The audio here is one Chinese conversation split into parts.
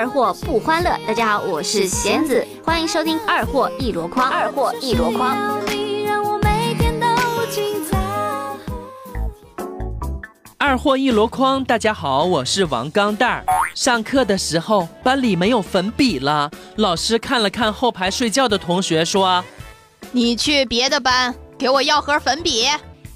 二货不欢乐。大家好，我是贤子，欢迎收听二货一箩筐。二货一箩筐。二货一箩筐，大家好，我是王钢蛋儿。上课的时候，班里没有粉笔了，老师看了看后排睡觉的同学，说：“你去别的班，给我要盒粉笔。”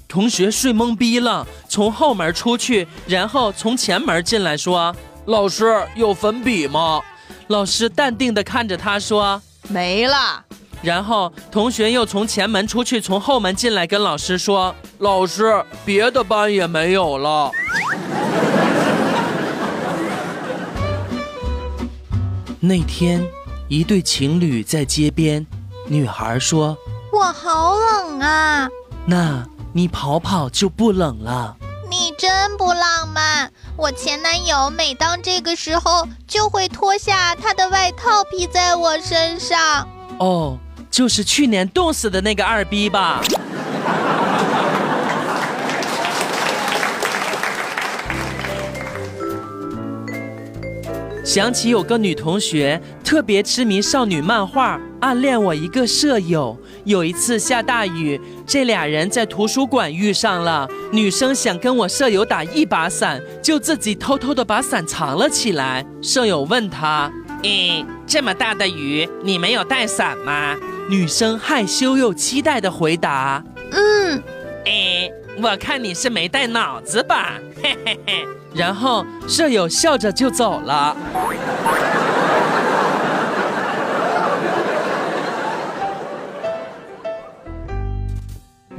同学睡懵逼了，从后门出去，然后从前门进来，说：“老师有粉笔吗？”老师淡定地看着他说：“没了。”然后同学又从前门出去，从后门进来，跟老师说：“老师，别的班也没有了。”那天，一对情侣在街边，女孩说：“我好冷啊。”那。你跑跑就不冷了，你真不浪漫。我前男友每当这个时候就会脱下他的外套披在我身上。哦，就是去年冻死的那个二逼吧。想起有个女同学特别痴迷少女漫画，暗恋我一个舍友。有一次下大雨，这俩人在图书馆遇上了。女生想跟我舍友打一把伞，就自己偷偷的把伞藏了起来。舍友问她：“咦，这么大的雨，你没有带伞吗？”女生害羞又期待的回答：“嗯。”诶，我看你是没带脑子吧，嘿嘿嘿。然后舍友笑着就走了。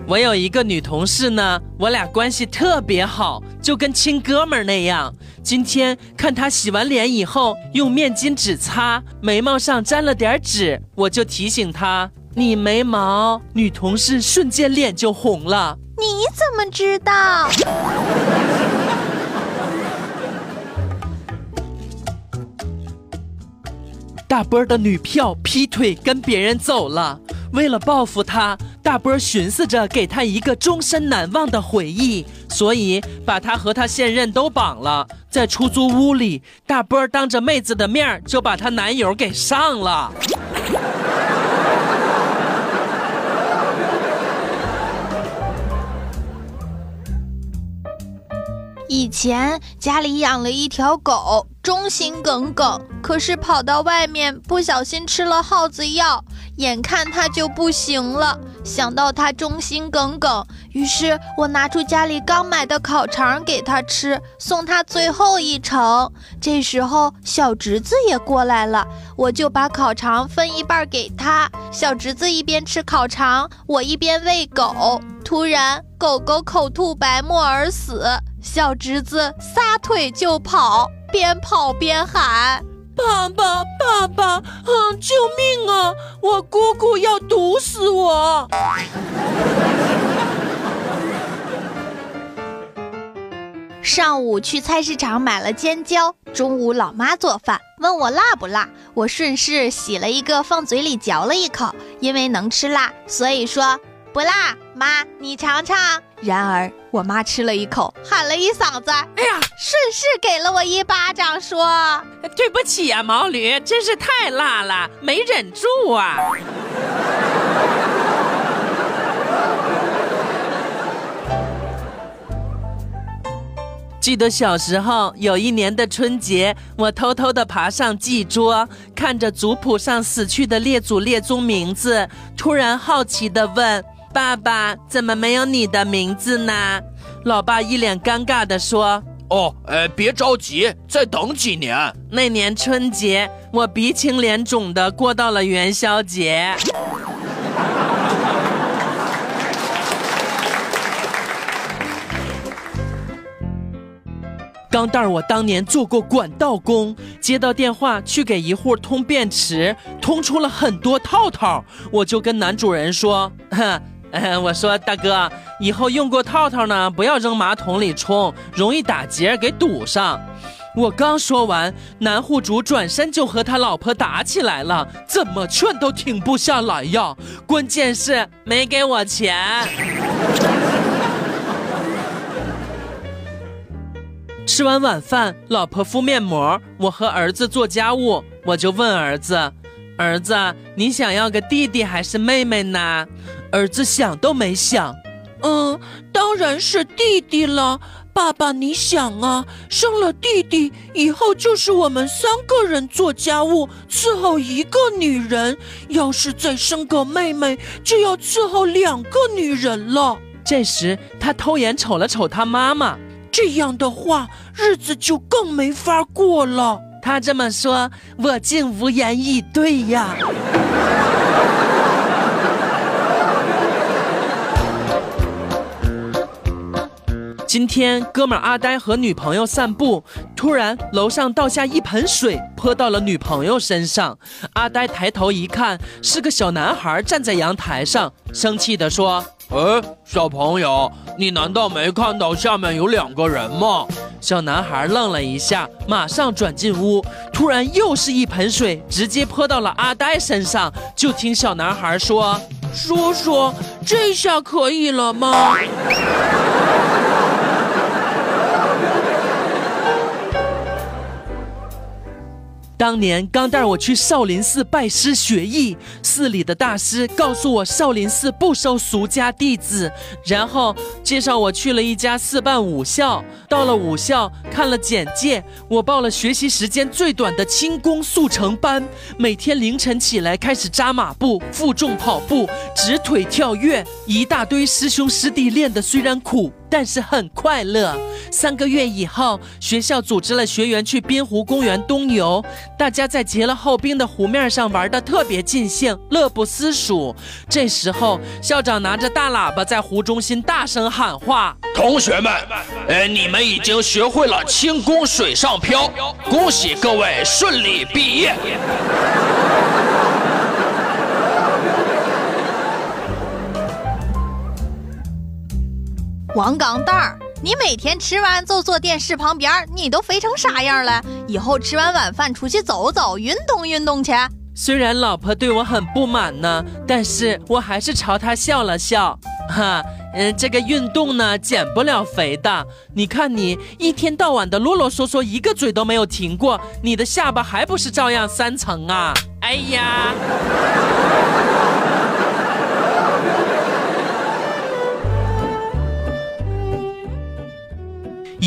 我有一个女同事呢，我俩关系特别好，就跟亲哥们儿那样。今天看她洗完脸以后用面巾纸擦，眉毛上沾了点纸，我就提醒她：“你眉毛。”女同事瞬间脸就红了。你怎么知道？大波的女票劈腿跟别人走了，为了报复他，大波寻思着给他一个终身难忘的回忆，所以把他和他现任都绑了，在出租屋里，大波当着妹子的面就把她男友给上了。以前家里养了一条狗，忠心耿耿。可是跑到外面不小心吃了耗子药，眼看它就不行了。想到它忠心耿耿，于是我拿出家里刚买的烤肠给它吃，送它最后一程。这时候小侄子也过来了，我就把烤肠分一半给他。小侄子一边吃烤肠，我一边喂狗。突然，狗狗口吐白沫而死。小侄子撒腿就跑，边跑边喊：“爸爸，爸爸，嗯，救命啊！我姑姑要毒死我！”上午去菜市场买了尖椒，中午老妈做饭，问我辣不辣，我顺势洗了一个放嘴里嚼了一口，因为能吃辣，所以说。不辣，妈，你尝尝。然而我妈吃了一口，喊了一嗓子，哎呀，顺势给了我一巴掌，说：“对不起呀，毛驴，真是太辣了，没忍住啊。”记得小时候有一年的春节，我偷偷的爬上祭桌，看着族谱上死去的列祖列宗名字，突然好奇的问。爸爸，怎么没有你的名字呢？老爸一脸尴尬地说：“哦，呃，别着急，再等几年。”那年春节，我鼻青脸肿的过到了元宵节。钢蛋儿，我当年做过管道工，接到电话去给一户通便池，通出了很多套套，我就跟男主人说：“哼。”我说大哥，以后用过套套呢，不要扔马桶里冲，容易打结给堵上。我刚说完，男户主转身就和他老婆打起来了，怎么劝都停不下来呀。关键是没给我钱。吃完晚饭，老婆敷面膜，我和儿子做家务。我就问儿子：“儿子，你想要个弟弟还是妹妹呢？”儿子想都没想，嗯，当然是弟弟了。爸爸，你想啊，生了弟弟以后，就是我们三个人做家务，伺候一个女人；要是再生个妹妹，就要伺候两个女人了。这时，他偷眼瞅了瞅他妈妈，这样的话，日子就更没法过了。他这么说，我竟无言以对呀。今天，哥们阿呆和女朋友散步，突然楼上倒下一盆水，泼到了女朋友身上。阿呆抬头一看，是个小男孩站在阳台上，生气地说：“哎，小朋友，你难道没看到下面有两个人吗？”小男孩愣了一下，马上转进屋。突然，又是一盆水，直接泼到了阿呆身上。就听小男孩说：“叔叔，这下可以了吗？”当年刚带我去少林寺拜师学艺，寺里的大师告诉我少林寺不收俗家弟子，然后介绍我去了一家寺办武校。到了武校，看了简介，我报了学习时间最短的轻功速成班，每天凌晨起来开始扎马步、负重跑步、直腿跳跃，一大堆师兄师弟练的虽然苦。但是很快乐。三个月以后，学校组织了学员去滨湖公园冬游，大家在结了后冰的湖面上玩的特别尽兴，乐不思蜀。这时候，校长拿着大喇叭在湖中心大声喊话：“同学们，呃，你们已经学会了轻功水上漂，恭喜各位顺利毕业。”王钢蛋儿，你每天吃完就坐电视旁边，你都肥成啥样了？以后吃完晚饭出去走走，运动运动去。虽然老婆对我很不满呢，但是我还是朝她笑了笑。哈，嗯，这个运动呢，减不了肥的。你看你一天到晚的啰啰嗦嗦，一个嘴都没有停过，你的下巴还不是照样三层啊？哎呀！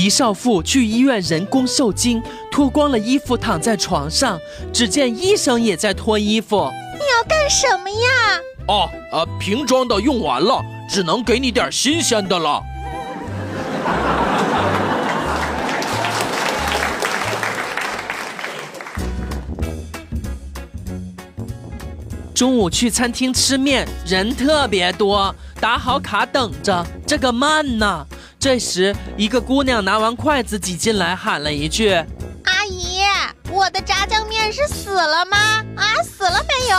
一少妇去医院人工受精，脱光了衣服躺在床上，只见医生也在脱衣服。你要干什么呀？哦，呃，瓶装的用完了，只能给你点新鲜的了。中午去餐厅吃面，人特别多，打好卡等着，这个慢呢。这时，一个姑娘拿完筷子挤进来，喊了一句：“阿姨，我的炸酱面是死了吗？啊，死了没有？”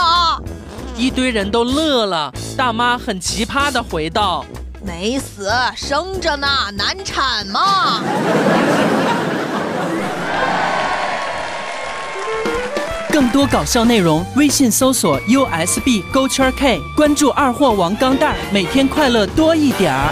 一堆人都乐了。大妈很奇葩的回道：“没死，生着呢，难产嘛。”更多搞笑内容，微信搜索 USB 勾圈 K，关注二货王钢蛋儿，每天快乐多一点儿。